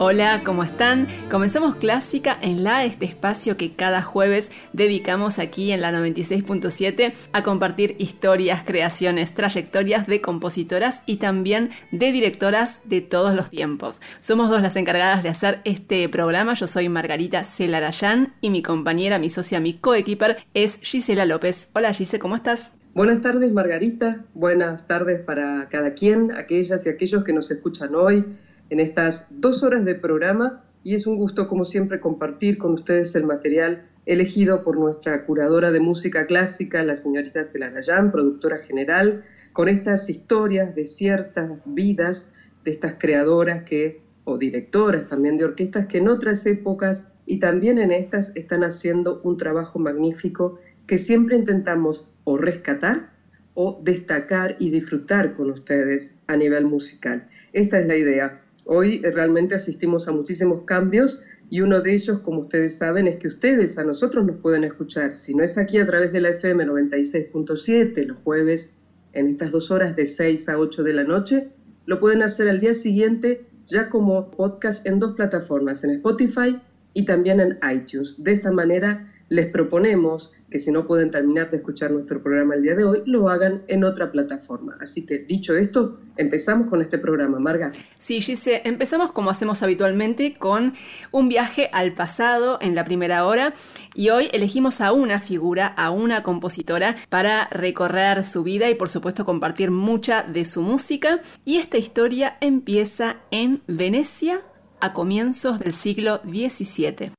Hola, ¿cómo están? Comenzamos Clásica en la este espacio que cada jueves dedicamos aquí en la 96.7 a compartir historias, creaciones, trayectorias de compositoras y también de directoras de todos los tiempos. Somos dos las encargadas de hacer este programa. Yo soy Margarita Celarayán y mi compañera, mi socia, mi coequiper es Gisela López. Hola Gise, ¿cómo estás? Buenas tardes Margarita, buenas tardes para cada quien, aquellas y aquellos que nos escuchan hoy en estas dos horas de programa y es un gusto, como siempre, compartir con ustedes el material elegido por nuestra curadora de música clásica, la señorita Celarayán, productora general, con estas historias de ciertas vidas de estas creadoras que, o directoras también de orquestas que en otras épocas y también en estas están haciendo un trabajo magnífico que siempre intentamos o rescatar o destacar y disfrutar con ustedes a nivel musical. Esta es la idea. Hoy eh, realmente asistimos a muchísimos cambios y uno de ellos, como ustedes saben, es que ustedes a nosotros nos pueden escuchar. Si no es aquí a través de la FM 96.7 los jueves en estas dos horas de 6 a 8 de la noche, lo pueden hacer al día siguiente ya como podcast en dos plataformas, en Spotify y también en iTunes. De esta manera les proponemos que si no pueden terminar de escuchar nuestro programa el día de hoy, lo hagan en otra plataforma. Así que dicho esto, empezamos con este programa. Marga. Sí, Gise, empezamos como hacemos habitualmente con un viaje al pasado en la primera hora y hoy elegimos a una figura, a una compositora para recorrer su vida y por supuesto compartir mucha de su música. Y esta historia empieza en Venecia a comienzos del siglo XVII.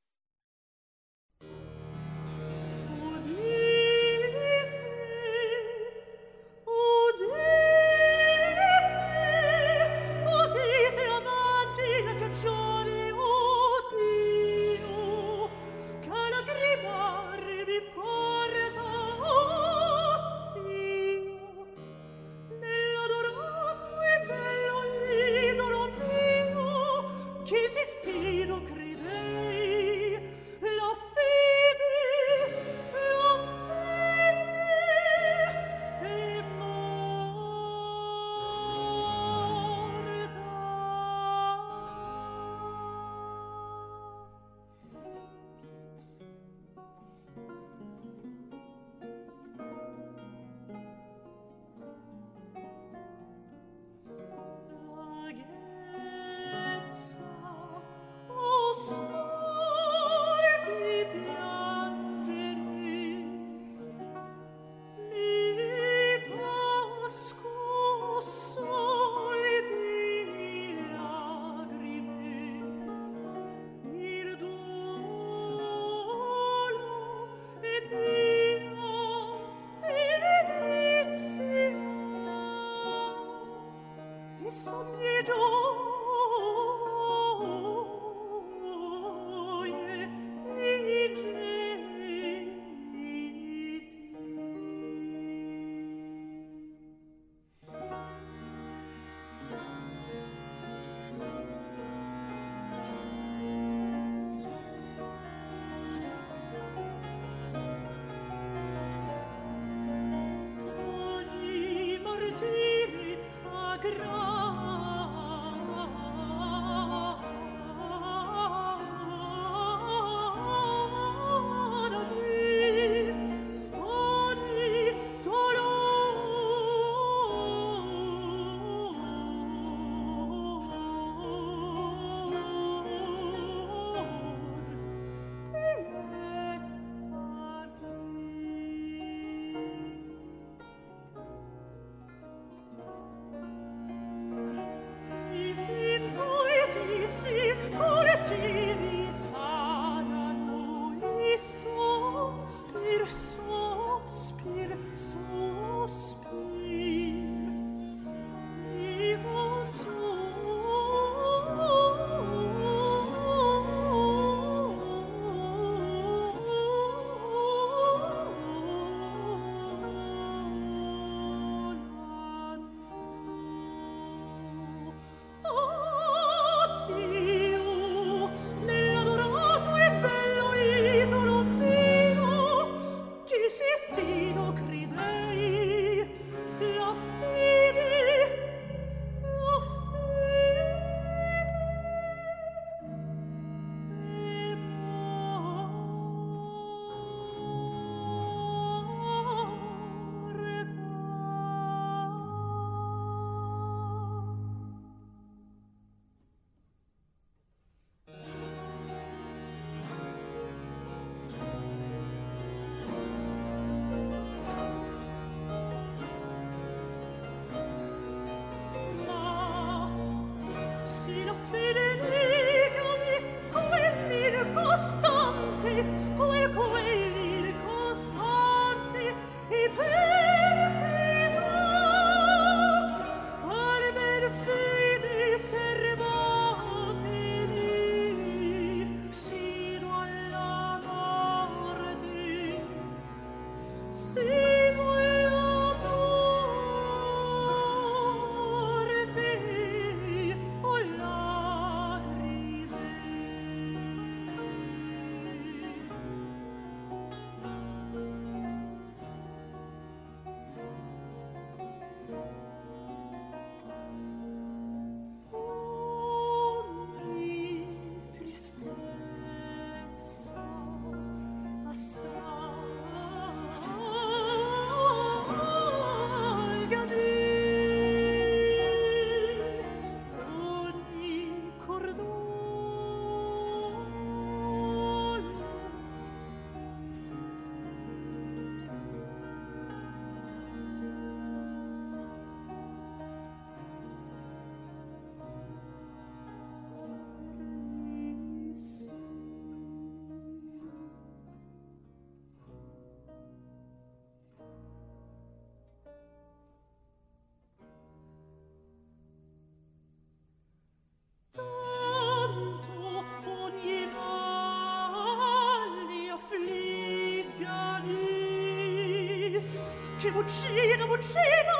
这不吃了吗吃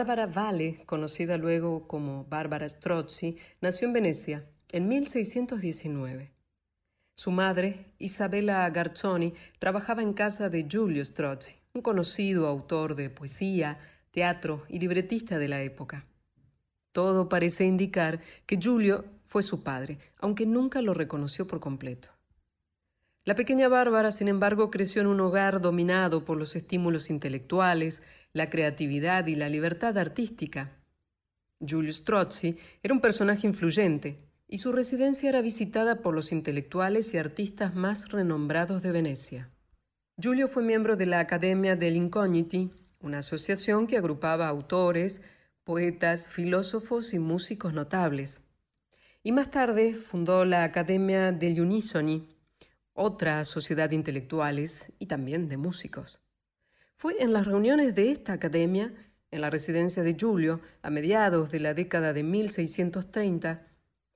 Bárbara Vale, conocida luego como Bárbara Strozzi, nació en Venecia en 1619. Su madre, Isabella Garzoni, trabajaba en casa de Giulio Strozzi, un conocido autor de poesía, teatro y libretista de la época. Todo parece indicar que Giulio fue su padre, aunque nunca lo reconoció por completo. La pequeña Bárbara, sin embargo, creció en un hogar dominado por los estímulos intelectuales, la creatividad y la libertad artística. Giulio Strozzi era un personaje influyente y su residencia era visitada por los intelectuales y artistas más renombrados de Venecia. Giulio fue miembro de la Academia del Incogniti, una asociación que agrupaba autores, poetas, filósofos y músicos notables. Y más tarde fundó la Academia degli Unisoni, otra sociedad de intelectuales y también de músicos. Fue en las reuniones de esta academia, en la residencia de Giulio, a mediados de la década de 1630,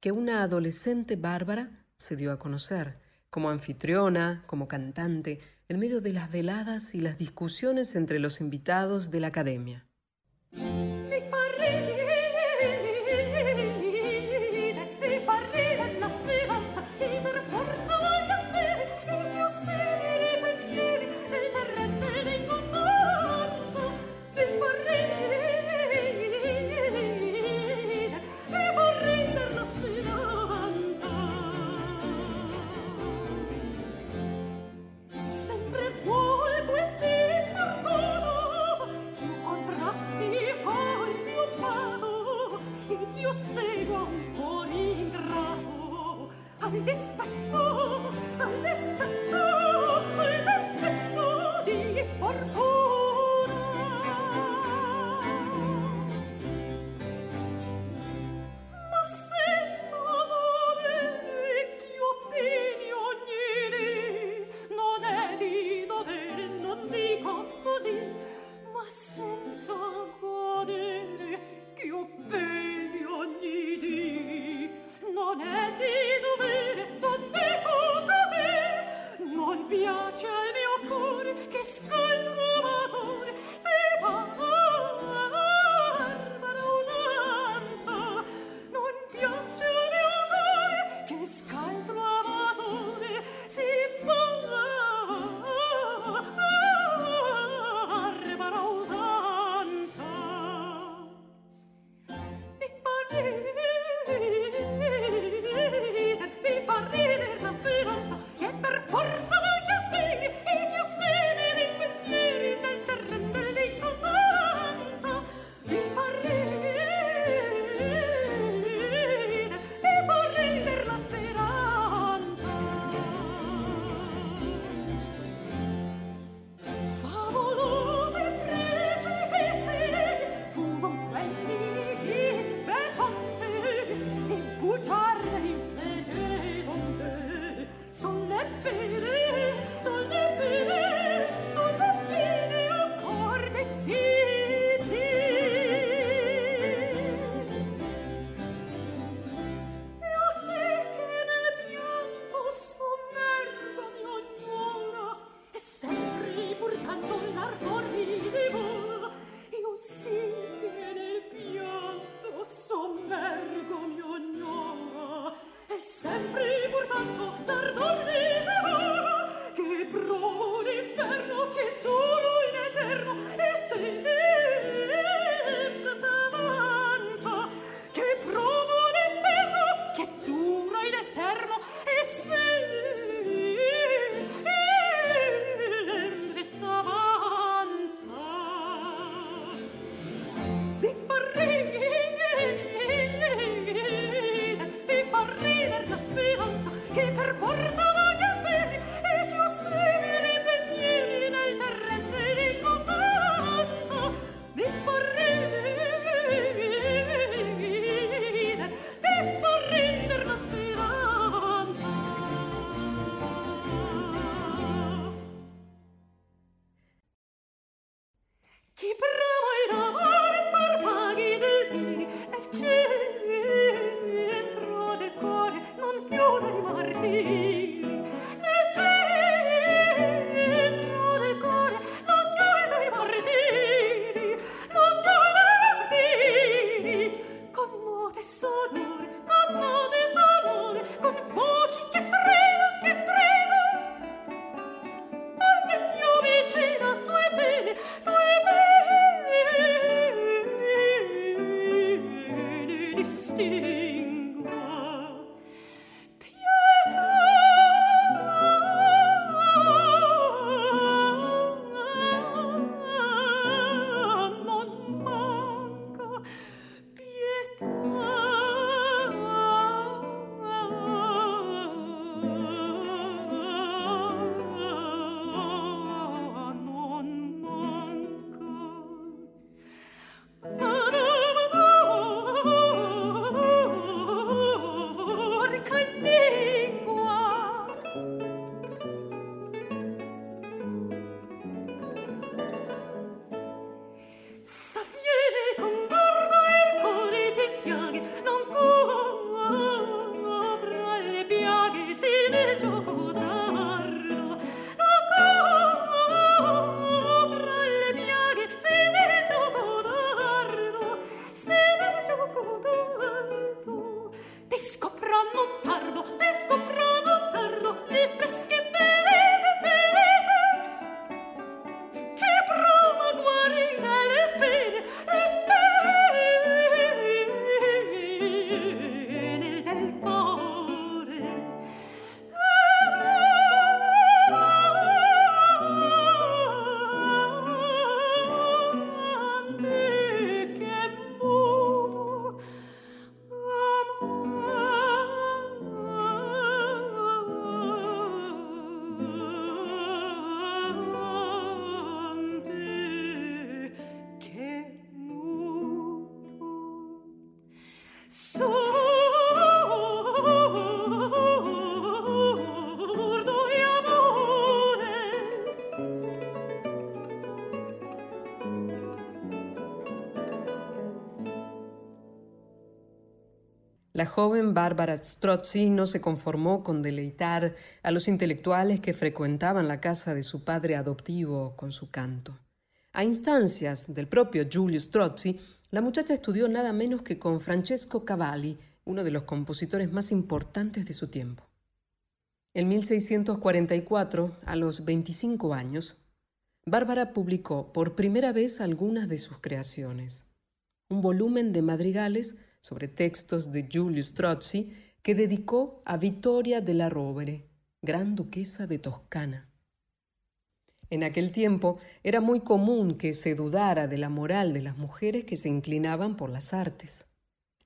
que una adolescente bárbara se dio a conocer, como anfitriona, como cantante, en medio de las veladas y las discusiones entre los invitados de la academia. Joven Bárbara Strozzi no se conformó con deleitar a los intelectuales que frecuentaban la casa de su padre adoptivo con su canto. A instancias del propio Giulio Strozzi, la muchacha estudió nada menos que con Francesco Cavalli, uno de los compositores más importantes de su tiempo. En 1644, a los 25 años, Bárbara publicó por primera vez algunas de sus creaciones. Un volumen de madrigales sobre textos de Giulio Strozzi que dedicó a Vittoria della Rovere, gran duquesa de Toscana. En aquel tiempo era muy común que se dudara de la moral de las mujeres que se inclinaban por las artes.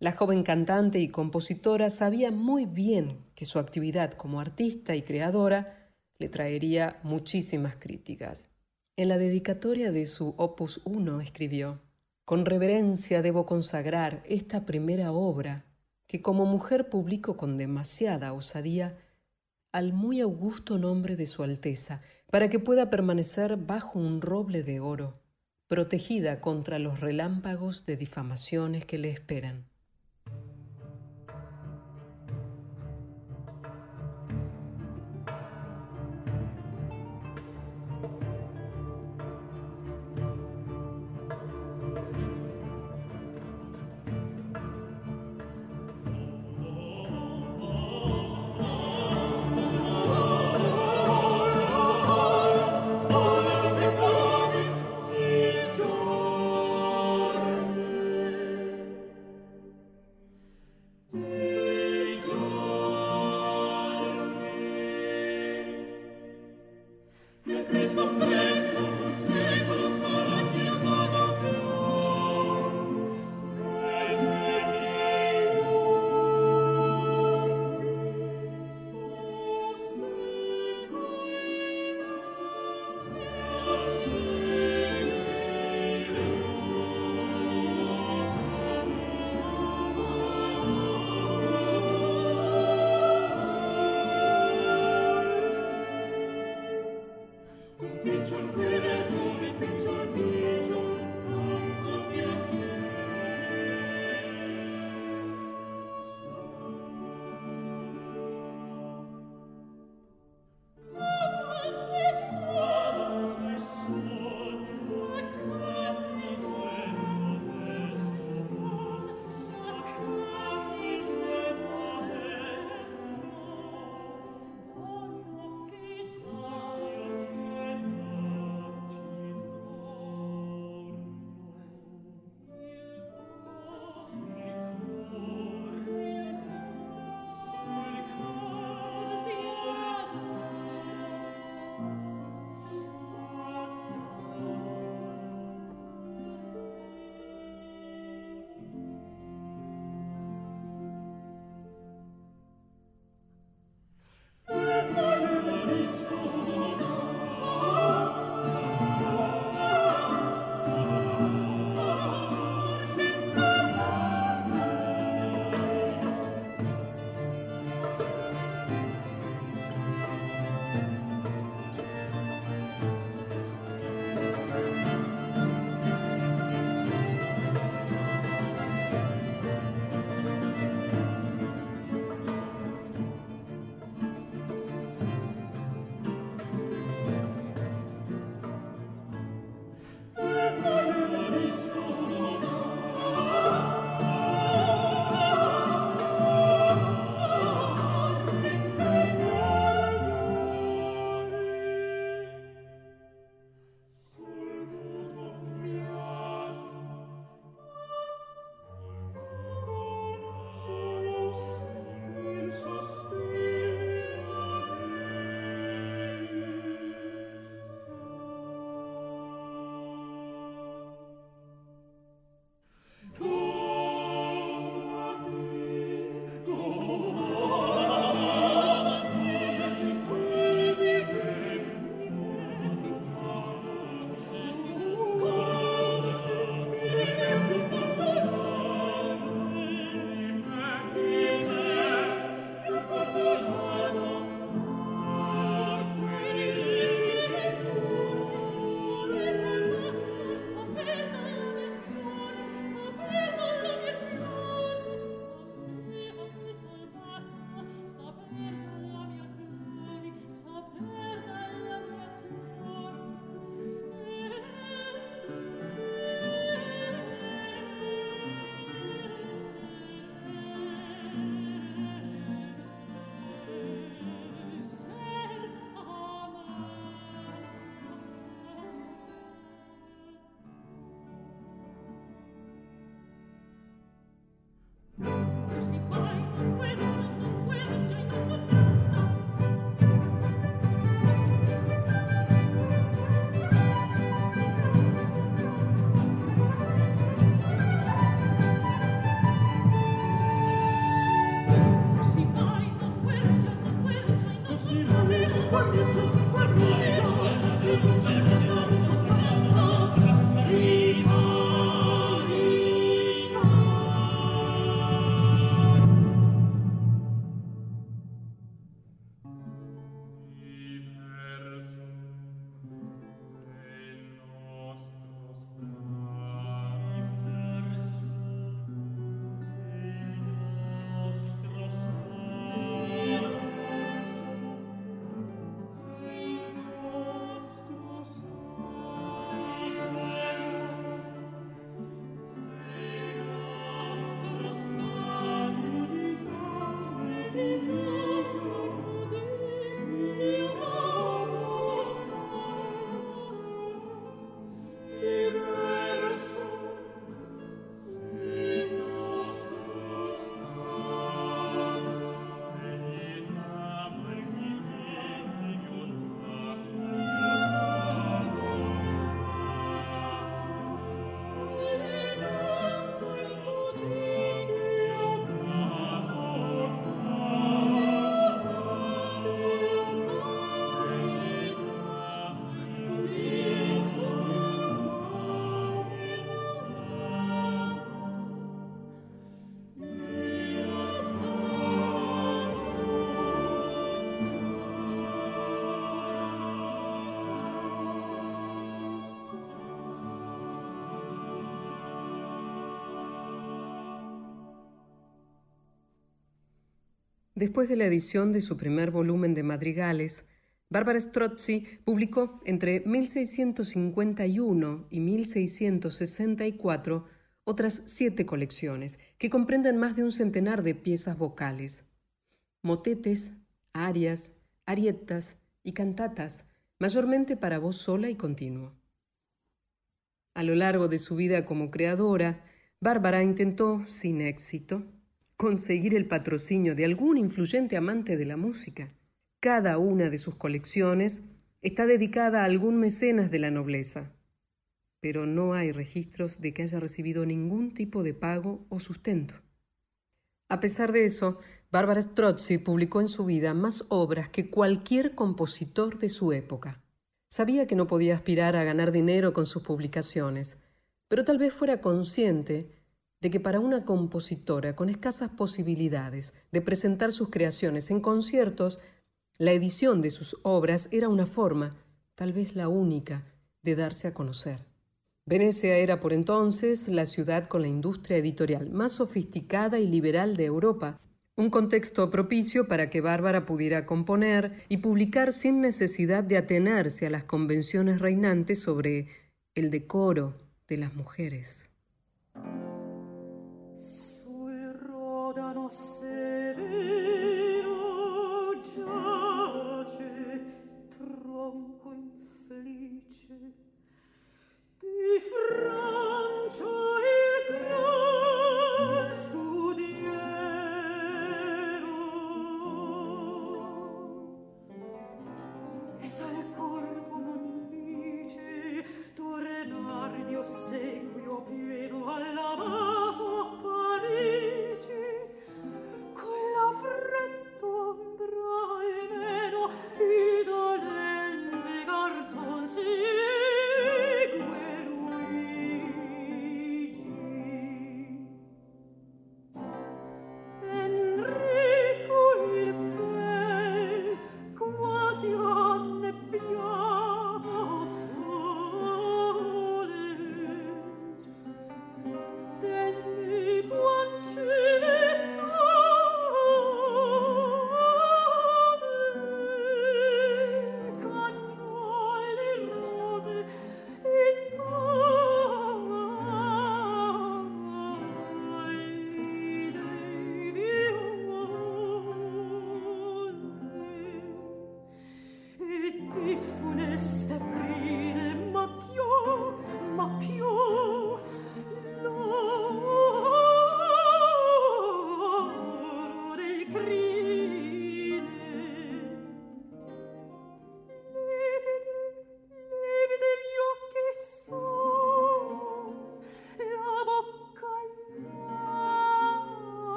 La joven cantante y compositora sabía muy bien que su actividad como artista y creadora le traería muchísimas críticas. En la dedicatoria de su Opus 1 escribió con reverencia debo consagrar esta primera obra que como mujer publico con demasiada osadía al muy augusto nombre de Su Alteza, para que pueda permanecer bajo un roble de oro, protegida contra los relámpagos de difamaciones que le esperan. Después de la edición de su primer volumen de madrigales, Bárbara Strozzi publicó entre 1651 y 1664 otras siete colecciones que comprenden más de un centenar de piezas vocales, motetes, arias, arietas y cantatas, mayormente para voz sola y continuo. A lo largo de su vida como creadora, Bárbara intentó, sin éxito, conseguir el patrocinio de algún influyente amante de la música. Cada una de sus colecciones está dedicada a algún mecenas de la nobleza, pero no hay registros de que haya recibido ningún tipo de pago o sustento. A pesar de eso, Bárbara Strozzi publicó en su vida más obras que cualquier compositor de su época. Sabía que no podía aspirar a ganar dinero con sus publicaciones, pero tal vez fuera consciente de que para una compositora con escasas posibilidades de presentar sus creaciones en conciertos, la edición de sus obras era una forma, tal vez la única, de darse a conocer. Venecia era por entonces la ciudad con la industria editorial más sofisticada y liberal de Europa, un contexto propicio para que Bárbara pudiera componer y publicar sin necesidad de atenerse a las convenciones reinantes sobre el decoro de las mujeres. se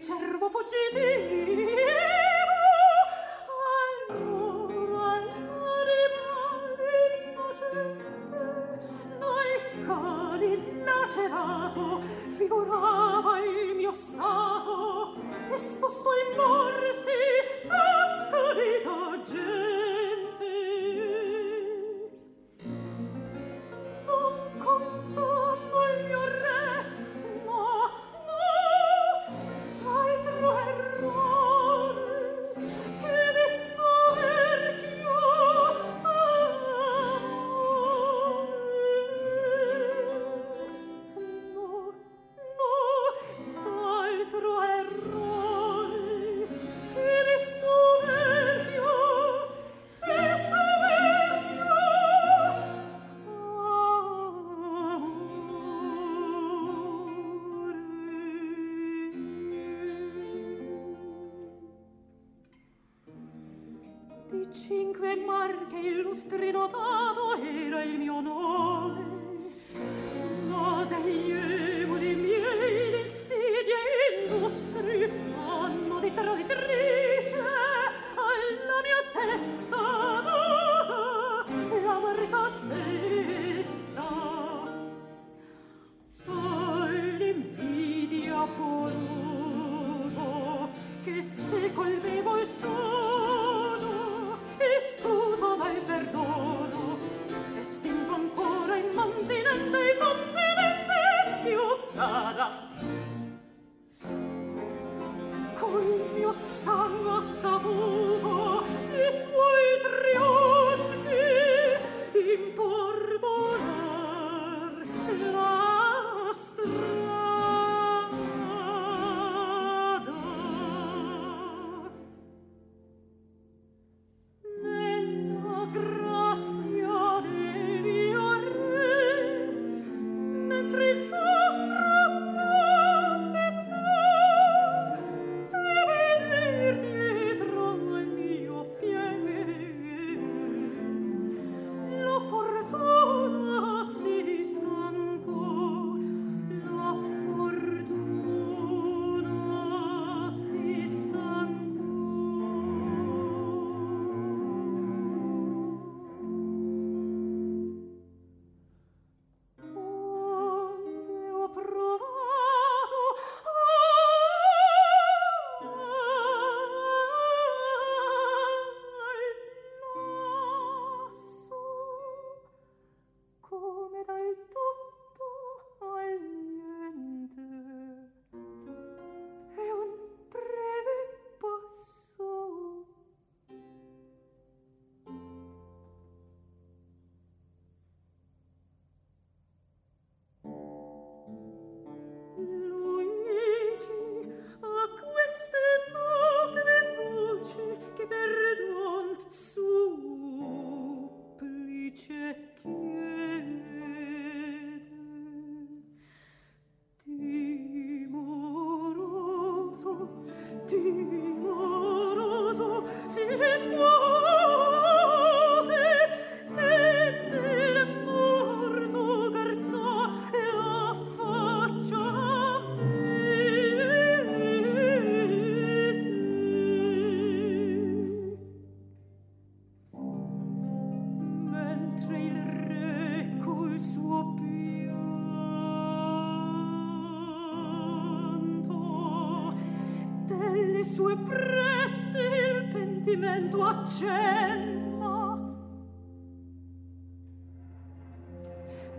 cervo fuggiti. i sarà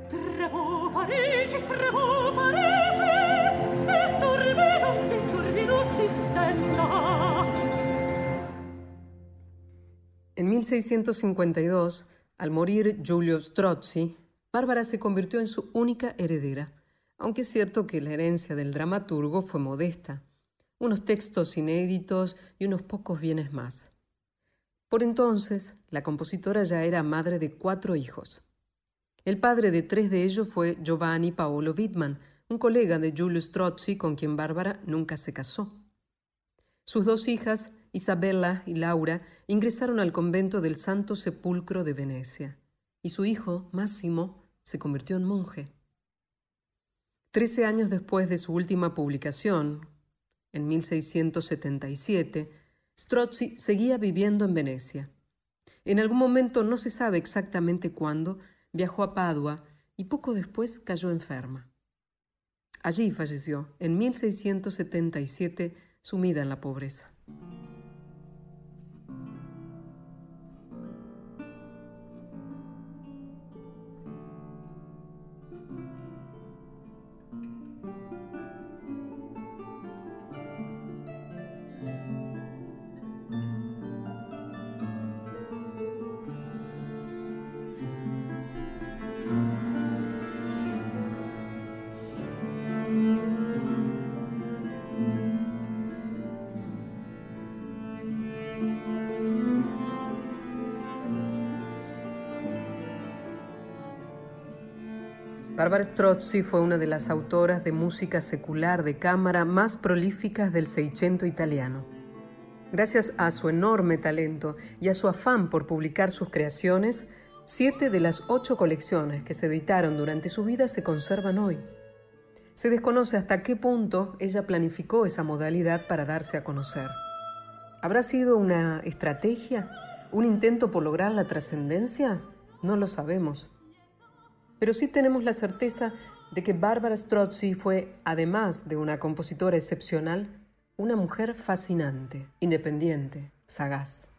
tremo Parigi tremo Parigi En 1652, al morir Giulio Strozzi, Bárbara se convirtió en su única heredera, aunque es cierto que la herencia del dramaturgo fue modesta, unos textos inéditos y unos pocos bienes más. Por entonces, la compositora ya era madre de cuatro hijos. El padre de tres de ellos fue Giovanni Paolo Wittmann, un colega de Giulio Strozzi con quien Bárbara nunca se casó. Sus dos hijas, Isabella y Laura, ingresaron al convento del Santo Sepulcro de Venecia, y su hijo, Máximo, se convirtió en monje. Trece años después de su última publicación, en 1677, Strozzi seguía viviendo en Venecia. En algún momento, no se sabe exactamente cuándo, viajó a Padua y poco después cayó enferma. Allí falleció, en 1677, sumida en la pobreza. Barbara Strozzi fue una de las autoras de música secular de cámara más prolíficas del Seicento italiano. Gracias a su enorme talento y a su afán por publicar sus creaciones, siete de las ocho colecciones que se editaron durante su vida se conservan hoy. Se desconoce hasta qué punto ella planificó esa modalidad para darse a conocer. ¿Habrá sido una estrategia? ¿Un intento por lograr la trascendencia? No lo sabemos. Pero sí tenemos la certeza de que Bárbara Strozzi fue, además de una compositora excepcional, una mujer fascinante, independiente, sagaz.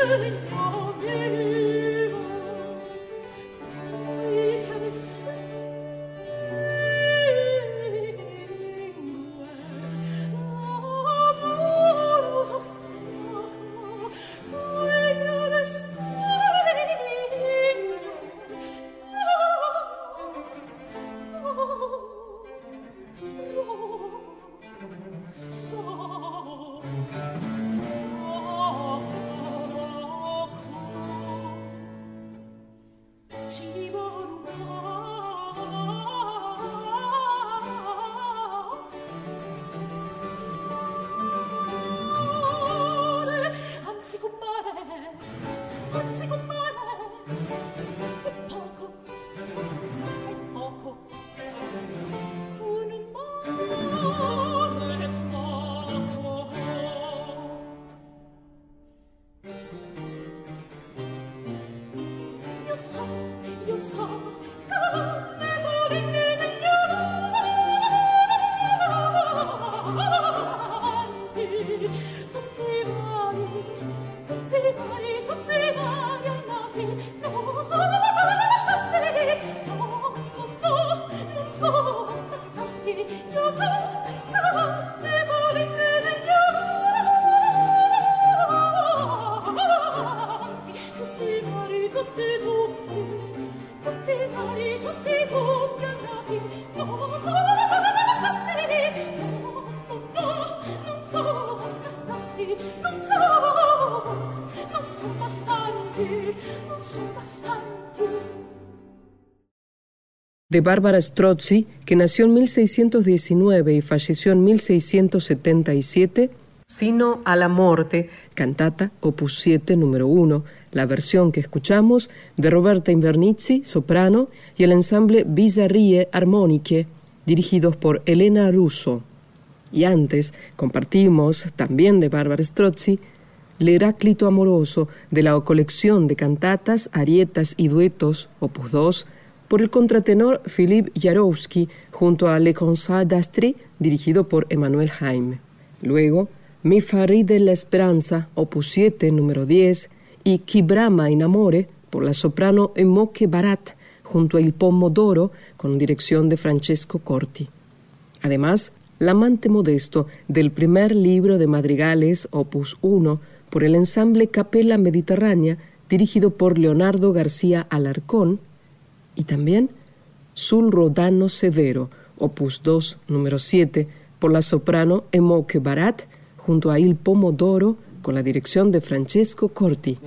schön, oh, de Bárbara Strozzi, que nació en 1619 y falleció en 1677, Sino a la Morte, cantata opus 7 número 1, la versión que escuchamos de Roberta Invernizzi, soprano, y el ensamble Bizarrie Armoniche, dirigidos por Elena Russo. Y antes compartimos, también de Bárbara Strozzi, el Heráclito Amoroso de la colección de cantatas, arietas y duetos, opus 2, por el contratenor Philippe Jarowski junto a Le Concert d'Astri, dirigido por Emmanuel Jaime. Luego, Mi Fari de la Esperanza, opus 7, número 10, y Chi Brama in Amore, por la soprano Emoche Barat, junto a Il Pomodoro, con dirección de Francesco Corti. Además, L'amante modesto del primer libro de madrigales, opus 1, por el ensamble Capella Mediterránea, dirigido por Leonardo García Alarcón, y también Sul Rodano Severo, opus 2, número 7, por la soprano Emoque Barat, junto a Il Pomodoro, con la dirección de Francesco Corti.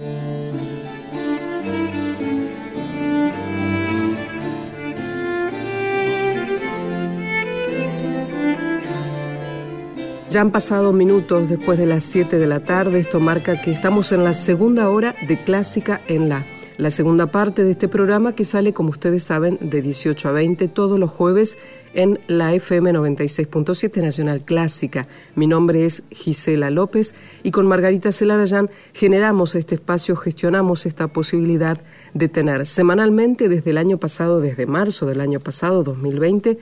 Ya han pasado minutos después de las 7 de la tarde. Esto marca que estamos en la segunda hora de Clásica en la la segunda parte de este programa que sale, como ustedes saben, de 18 a 20 todos los jueves en la FM 96.7 Nacional Clásica. Mi nombre es Gisela López y con Margarita Celarayán generamos este espacio, gestionamos esta posibilidad de tener semanalmente desde el año pasado, desde marzo del año pasado, 2020,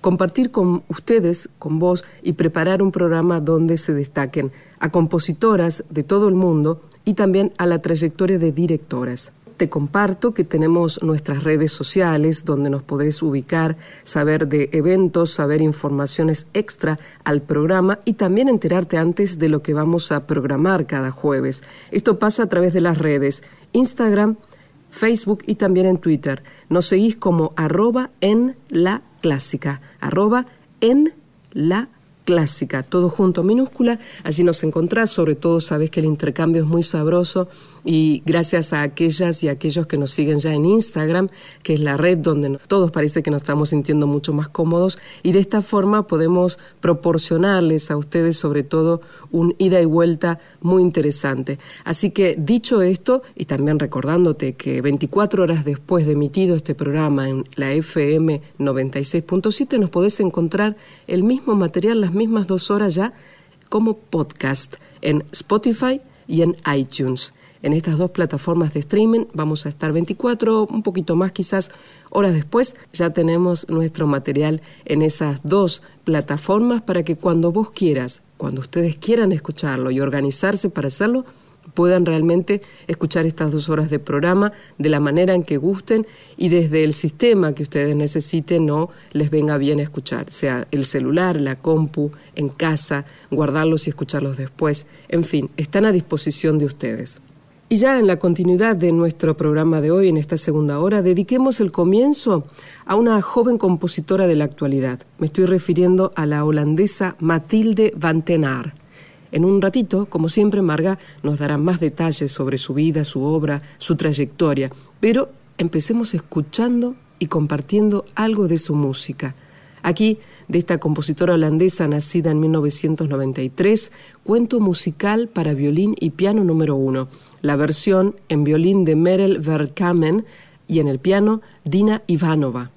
compartir con ustedes, con vos, y preparar un programa donde se destaquen a compositoras de todo el mundo y también a la trayectoria de directoras te comparto que tenemos nuestras redes sociales donde nos podés ubicar, saber de eventos, saber informaciones extra al programa y también enterarte antes de lo que vamos a programar cada jueves. Esto pasa a través de las redes Instagram, Facebook y también en Twitter. Nos seguís como arroba en la clásica, arroba en la clásica, todo junto minúscula. Allí nos encontrás, sobre todo sabes que el intercambio es muy sabroso y gracias a aquellas y aquellos que nos siguen ya en Instagram, que es la red donde todos parece que nos estamos sintiendo mucho más cómodos y de esta forma podemos proporcionarles a ustedes sobre todo un ida y vuelta muy interesante. Así que dicho esto y también recordándote que 24 horas después de emitido este programa en la FM 96.7 nos podés encontrar el mismo material las mismas dos horas ya como podcast en Spotify y en iTunes en estas dos plataformas de streaming. Vamos a estar 24, un poquito más quizás horas después. Ya tenemos nuestro material en esas dos plataformas para que cuando vos quieras, cuando ustedes quieran escucharlo y organizarse para hacerlo, puedan realmente escuchar estas dos horas de programa de la manera en que gusten y desde el sistema que ustedes necesiten no les venga bien escuchar, sea el celular, la compu, en casa, guardarlos y escucharlos después, en fin, están a disposición de ustedes. Y ya en la continuidad de nuestro programa de hoy, en esta segunda hora, dediquemos el comienzo a una joven compositora de la actualidad. Me estoy refiriendo a la holandesa Mathilde van Tenaar. En un ratito, como siempre, Marga nos dará más detalles sobre su vida, su obra, su trayectoria. Pero empecemos escuchando y compartiendo algo de su música. Aquí, de esta compositora holandesa nacida en 1993, cuento musical para violín y piano número uno, la versión en violín de Merel Verkamen y en el piano Dina Ivanova.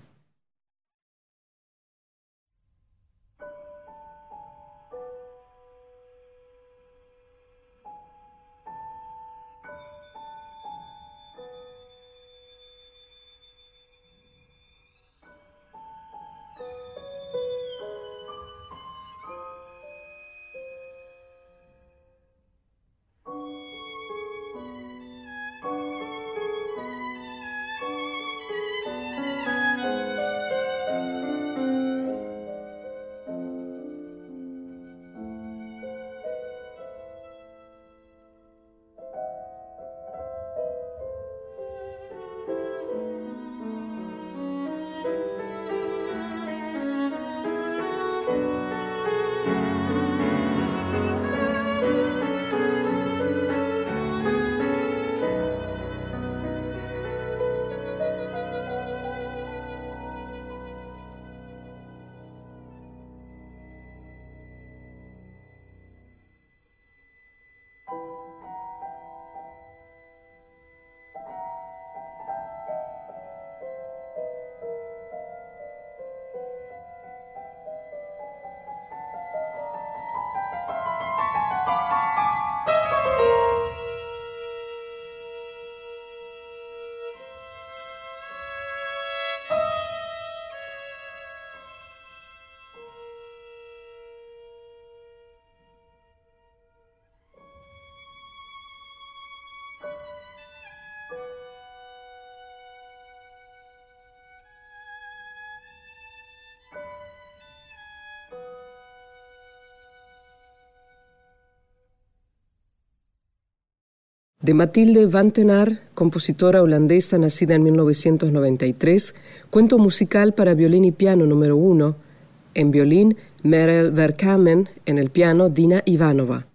De Matilde Van Tenar, compositora holandesa nacida en 1993, cuento musical para violín y piano número uno, en violín Merel Verkamen, en el piano Dina Ivanova.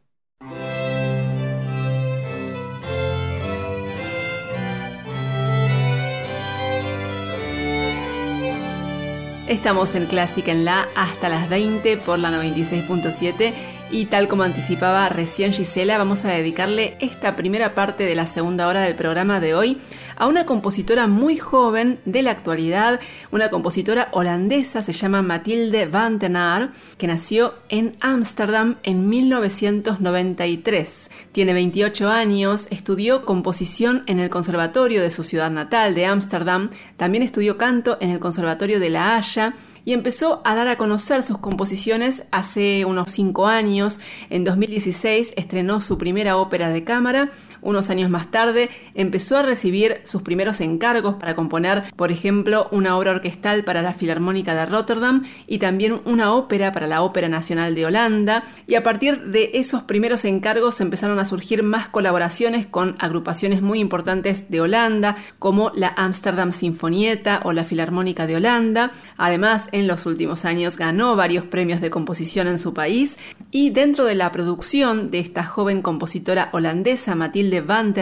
Estamos en Clásica en La hasta las 20 por la 96.7 y tal como anticipaba recién Gisela, vamos a dedicarle esta primera parte de la segunda hora del programa de hoy a una compositora muy joven de la actualidad, una compositora holandesa, se llama Mathilde van den Aar, que nació en Ámsterdam en 1993. Tiene 28 años, estudió composición en el conservatorio de su ciudad natal de Ámsterdam, también estudió canto en el conservatorio de La Haya y empezó a dar a conocer sus composiciones hace unos 5 años. En 2016 estrenó su primera ópera de cámara unos años más tarde empezó a recibir sus primeros encargos para componer, por ejemplo, una obra orquestal para la Filarmónica de Rotterdam y también una ópera para la Ópera Nacional de Holanda. Y a partir de esos primeros encargos empezaron a surgir más colaboraciones con agrupaciones muy importantes de Holanda, como la Amsterdam Sinfonieta o la Filarmónica de Holanda. Además, en los últimos años ganó varios premios de composición en su país y dentro de la producción de esta joven compositora holandesa, Matilde de Van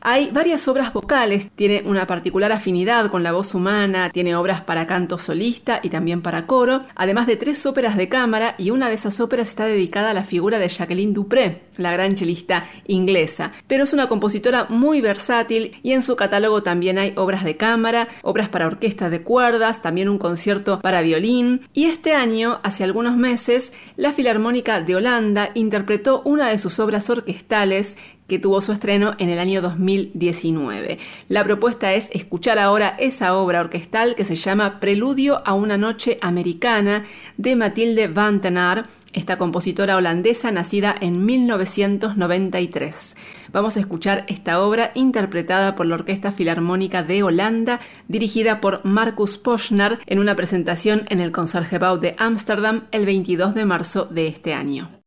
hay varias obras vocales, tiene una particular afinidad con la voz humana, tiene obras para canto solista y también para coro, además de tres óperas de cámara y una de esas óperas está dedicada a la figura de Jacqueline Dupré, la gran chelista inglesa. Pero es una compositora muy versátil y en su catálogo también hay obras de cámara, obras para orquesta de cuerdas, también un concierto para violín y este año, hace algunos meses, la Filarmónica de Holanda interpretó una de sus obras orquestales que tuvo su estreno en el año 2019. La propuesta es escuchar ahora esa obra orquestal que se llama Preludio a una noche americana de Matilde van Tenar, esta compositora holandesa nacida en 1993. Vamos a escuchar esta obra interpretada por la Orquesta Filarmónica de Holanda, dirigida por Marcus Poschner en una presentación en el Concertgebouw de Ámsterdam el 22 de marzo de este año.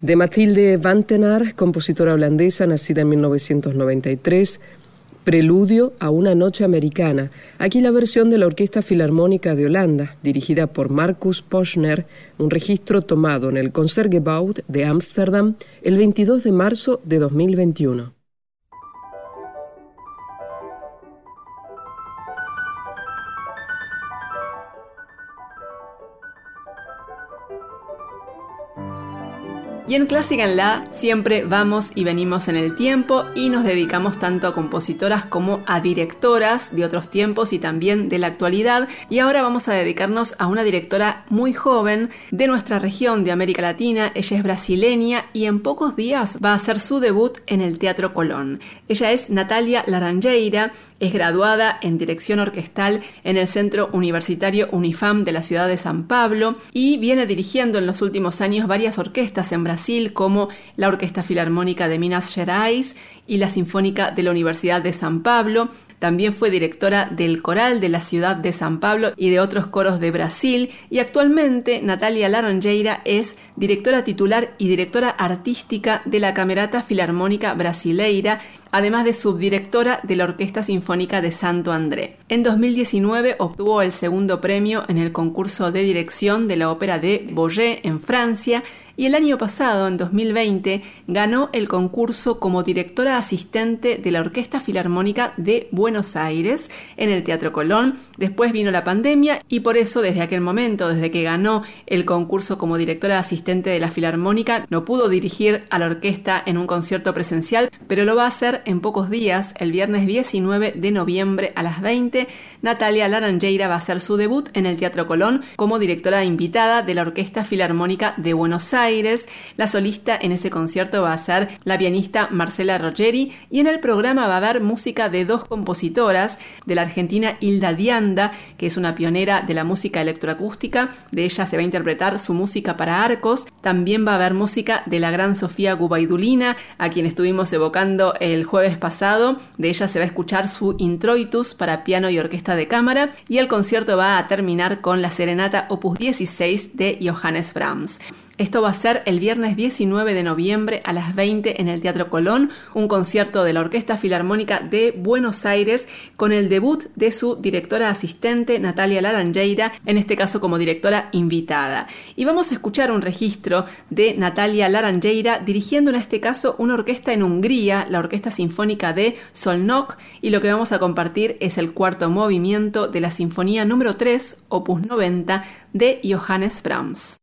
De Mathilde Van Tenar, compositora holandesa nacida en 1993, Preludio a una noche americana. Aquí la versión de la Orquesta Filarmónica de Holanda, dirigida por Marcus Poschner, un registro tomado en el Concertgebouw de Ámsterdam el 22 de marzo de 2021. Y en Clásica en La siempre vamos y venimos en el tiempo y nos dedicamos tanto a compositoras como a directoras de otros tiempos y también de la actualidad. Y ahora vamos a dedicarnos a una directora muy joven de nuestra región de América Latina. Ella es brasileña y en pocos días va a hacer su debut en el Teatro Colón. Ella es Natalia Laranjeira, es graduada en dirección orquestal en el Centro Universitario Unifam de la ciudad de San Pablo y viene dirigiendo en los últimos años varias orquestas en Brasil como la Orquesta Filarmónica de Minas Gerais y la Sinfónica de la Universidad de San Pablo. También fue directora del coral de la ciudad de San Pablo y de otros coros de Brasil y actualmente Natalia Laranjeira es directora titular y directora artística de la Camerata Filarmónica Brasileira además de subdirectora de la Orquesta Sinfónica de Santo André. En 2019 obtuvo el segundo premio en el concurso de dirección de la ópera de Bourget en Francia y el año pasado, en 2020, ganó el concurso como directora asistente de la Orquesta Filarmónica de Buenos Aires en el Teatro Colón. Después vino la pandemia y por eso desde aquel momento, desde que ganó el concurso como directora asistente de la Filarmónica, no pudo dirigir a la orquesta en un concierto presencial, pero lo va a hacer en pocos días, el viernes 19 de noviembre a las 20. Natalia Laranjeira va a hacer su debut en el Teatro Colón como directora invitada de la Orquesta Filarmónica de Buenos Aires la solista en ese concierto va a ser la pianista Marcela Rogeri y en el programa va a haber música de dos compositoras, de la argentina Hilda Dianda, que es una pionera de la música electroacústica. De ella se va a interpretar su música para arcos. También va a haber música de la gran Sofía Gubaidulina, a quien estuvimos evocando el jueves pasado. De ella se va a escuchar su introitus para piano y orquesta de cámara. Y el concierto va a terminar con la serenata opus 16 de Johannes Brahms. Esto va a ser el viernes 19 de noviembre a las 20 en el Teatro Colón, un concierto de la Orquesta Filarmónica de Buenos Aires con el debut de su directora asistente Natalia Laranjeira, en este caso como directora invitada. Y vamos a escuchar un registro de Natalia Laranjeira dirigiendo en este caso una orquesta en Hungría, la Orquesta Sinfónica de Solnok, y lo que vamos a compartir es el cuarto movimiento de la Sinfonía número 3, opus 90 de Johannes Brahms.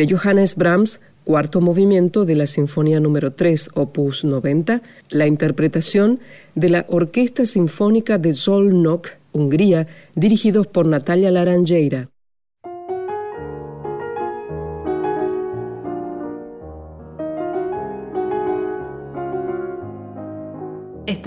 De Johannes Brahms, cuarto movimiento de la Sinfonía número 3, opus 90, la interpretación de la Orquesta Sinfónica de Zolnok, Hungría, dirigidos por Natalia Laranjeira.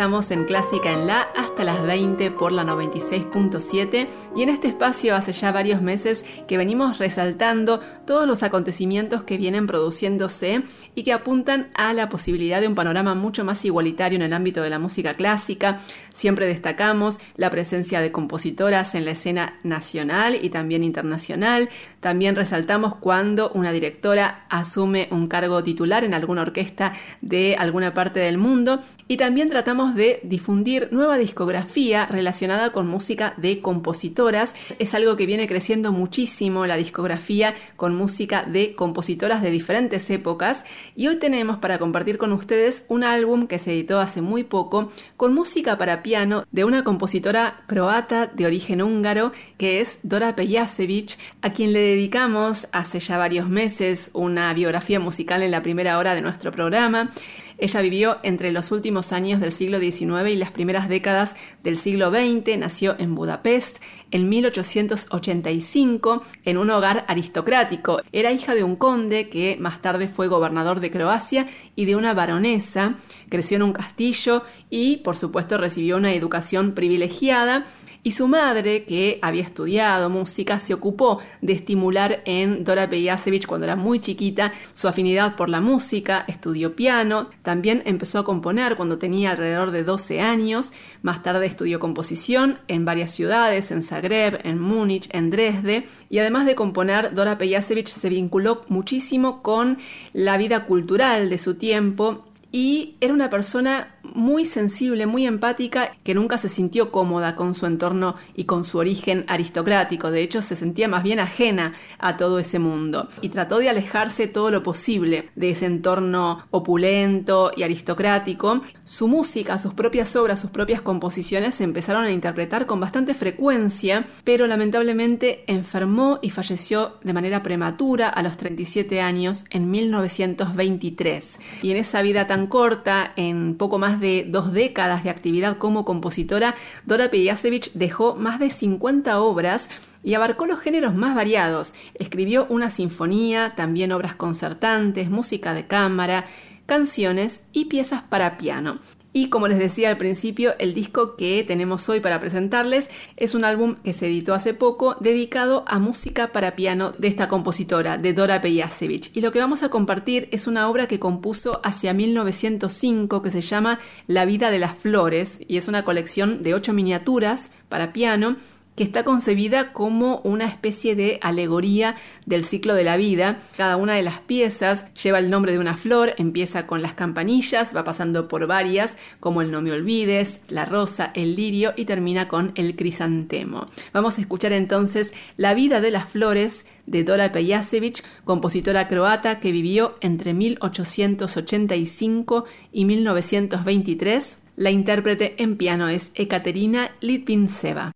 En Clásica en La hasta las 20 por la 96.7 y en este espacio hace ya varios meses que venimos resaltando todos los acontecimientos que vienen produciéndose y que apuntan a la posibilidad de un panorama mucho más igualitario en el ámbito de la música clásica. Siempre destacamos la presencia de compositoras en la escena nacional y también internacional. También resaltamos cuando una directora asume un cargo titular en alguna orquesta de alguna parte del mundo y también tratamos de difundir nueva discografía relacionada con música de compositoras. Es algo que viene creciendo muchísimo la discografía con música de compositoras de diferentes épocas y hoy tenemos para compartir con ustedes un álbum que se editó hace muy poco con música para piano de una compositora croata de origen húngaro que es Dora Pejacevic, a quien le dedicamos hace ya varios meses una biografía musical en la primera hora de nuestro programa. Ella vivió entre los últimos años del siglo XIX y las primeras décadas del siglo XX, nació en Budapest en 1885 en un hogar aristocrático. Era hija de un conde que más tarde fue gobernador de Croacia y de una baronesa. Creció en un castillo y, por supuesto, recibió una educación privilegiada y su madre, que había estudiado música, se ocupó de estimular en Dora Pejacevic cuando era muy chiquita su afinidad por la música, estudió piano, también empezó a componer cuando tenía alrededor de 12 años, más tarde estudió composición en varias ciudades, en Zagreb, en Múnich, en Dresde, y además de componer, Dora Pejacevic se vinculó muchísimo con la vida cultural de su tiempo y era una persona muy sensible, muy empática, que nunca se sintió cómoda con su entorno y con su origen aristocrático. De hecho, se sentía más bien ajena a todo ese mundo y trató de alejarse todo lo posible de ese entorno opulento y aristocrático. Su música, sus propias obras, sus propias composiciones se empezaron a interpretar con bastante frecuencia, pero lamentablemente enfermó y falleció de manera prematura a los 37 años en 1923. Y en esa vida tan corta, en poco más de dos décadas de actividad como compositora, Dora Pejacevic dejó más de 50 obras y abarcó los géneros más variados. Escribió una sinfonía, también obras concertantes, música de cámara, canciones y piezas para piano. Y como les decía al principio, el disco que tenemos hoy para presentarles es un álbum que se editó hace poco dedicado a música para piano de esta compositora, de Dora Pejacevic. Y lo que vamos a compartir es una obra que compuso hacia 1905 que se llama La vida de las flores y es una colección de ocho miniaturas para piano que está concebida como una especie de alegoría del ciclo de la vida. Cada una de las piezas lleva el nombre de una flor, empieza con las campanillas, va pasando por varias, como el No me olvides, la rosa, el lirio y termina con el crisantemo. Vamos a escuchar entonces La vida de las flores de Dora Pejacevic, compositora croata que vivió entre 1885 y 1923. La intérprete en piano es Ekaterina Litvinseva.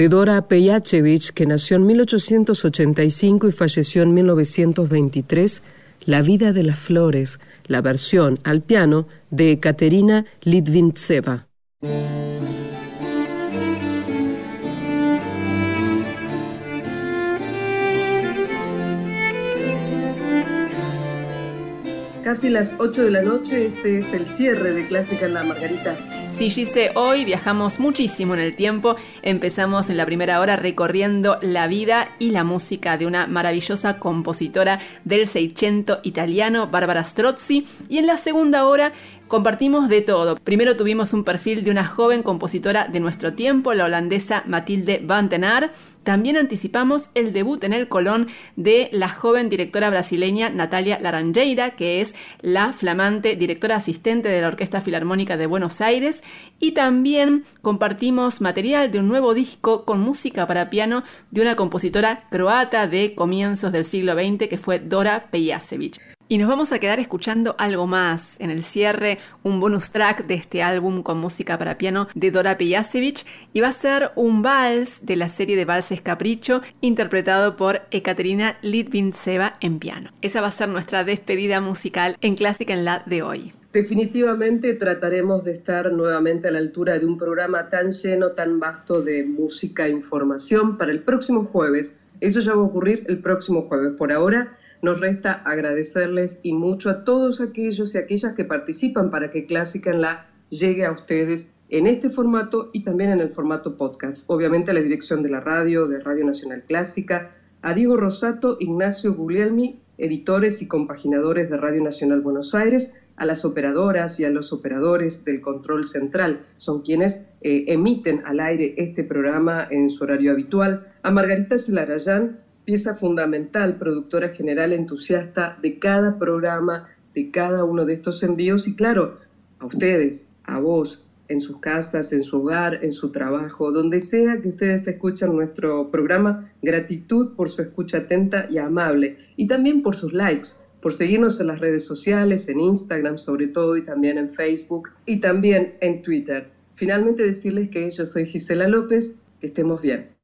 De Dora Pejachevich, que nació en 1885 y falleció en 1923, La vida de las flores, la versión al piano de Katerina Litvintseva. Casi las 8 de la noche, este es el cierre de Clásica en la Margarita. Sí, Gise, hoy viajamos muchísimo en el tiempo. Empezamos en la primera hora recorriendo la vida y la música de una maravillosa compositora del Seicento italiano, Barbara Strozzi. Y en la segunda hora Compartimos de todo. Primero tuvimos un perfil de una joven compositora de nuestro tiempo, la holandesa Matilde Van Tenar. También anticipamos el debut en el Colón de la joven directora brasileña Natalia Laranjeira, que es la flamante directora asistente de la Orquesta Filarmónica de Buenos Aires. Y también compartimos material de un nuevo disco con música para piano de una compositora croata de comienzos del siglo XX que fue Dora Pejacevic. Y nos vamos a quedar escuchando algo más. En el cierre, un bonus track de este álbum con música para piano de Dora Pejasevich y va a ser un vals de la serie de valses Capricho interpretado por Ekaterina Litvintseva en piano. Esa va a ser nuestra despedida musical en Clásica en la de hoy. Definitivamente trataremos de estar nuevamente a la altura de un programa tan lleno, tan vasto de música e información para el próximo jueves. Eso ya va a ocurrir el próximo jueves. Por ahora, nos resta agradecerles y mucho a todos aquellos y aquellas que participan para que Clásica en la llegue a ustedes en este formato y también en el formato podcast. Obviamente a la dirección de la radio, de Radio Nacional Clásica, a Diego Rosato, Ignacio Guglielmi, editores y compaginadores de Radio Nacional Buenos Aires, a las operadoras y a los operadores del control central, son quienes eh, emiten al aire este programa en su horario habitual, a Margarita Celarayán, pieza fundamental, productora general entusiasta de cada programa, de cada uno de estos envíos y claro, a ustedes, a vos, en sus casas, en su hogar, en su trabajo, donde sea que ustedes escuchan nuestro programa, gratitud por su escucha atenta y amable y también por sus likes, por seguirnos en las redes sociales, en Instagram sobre todo y también en Facebook y también en Twitter. Finalmente decirles que yo soy Gisela López, que estemos bien.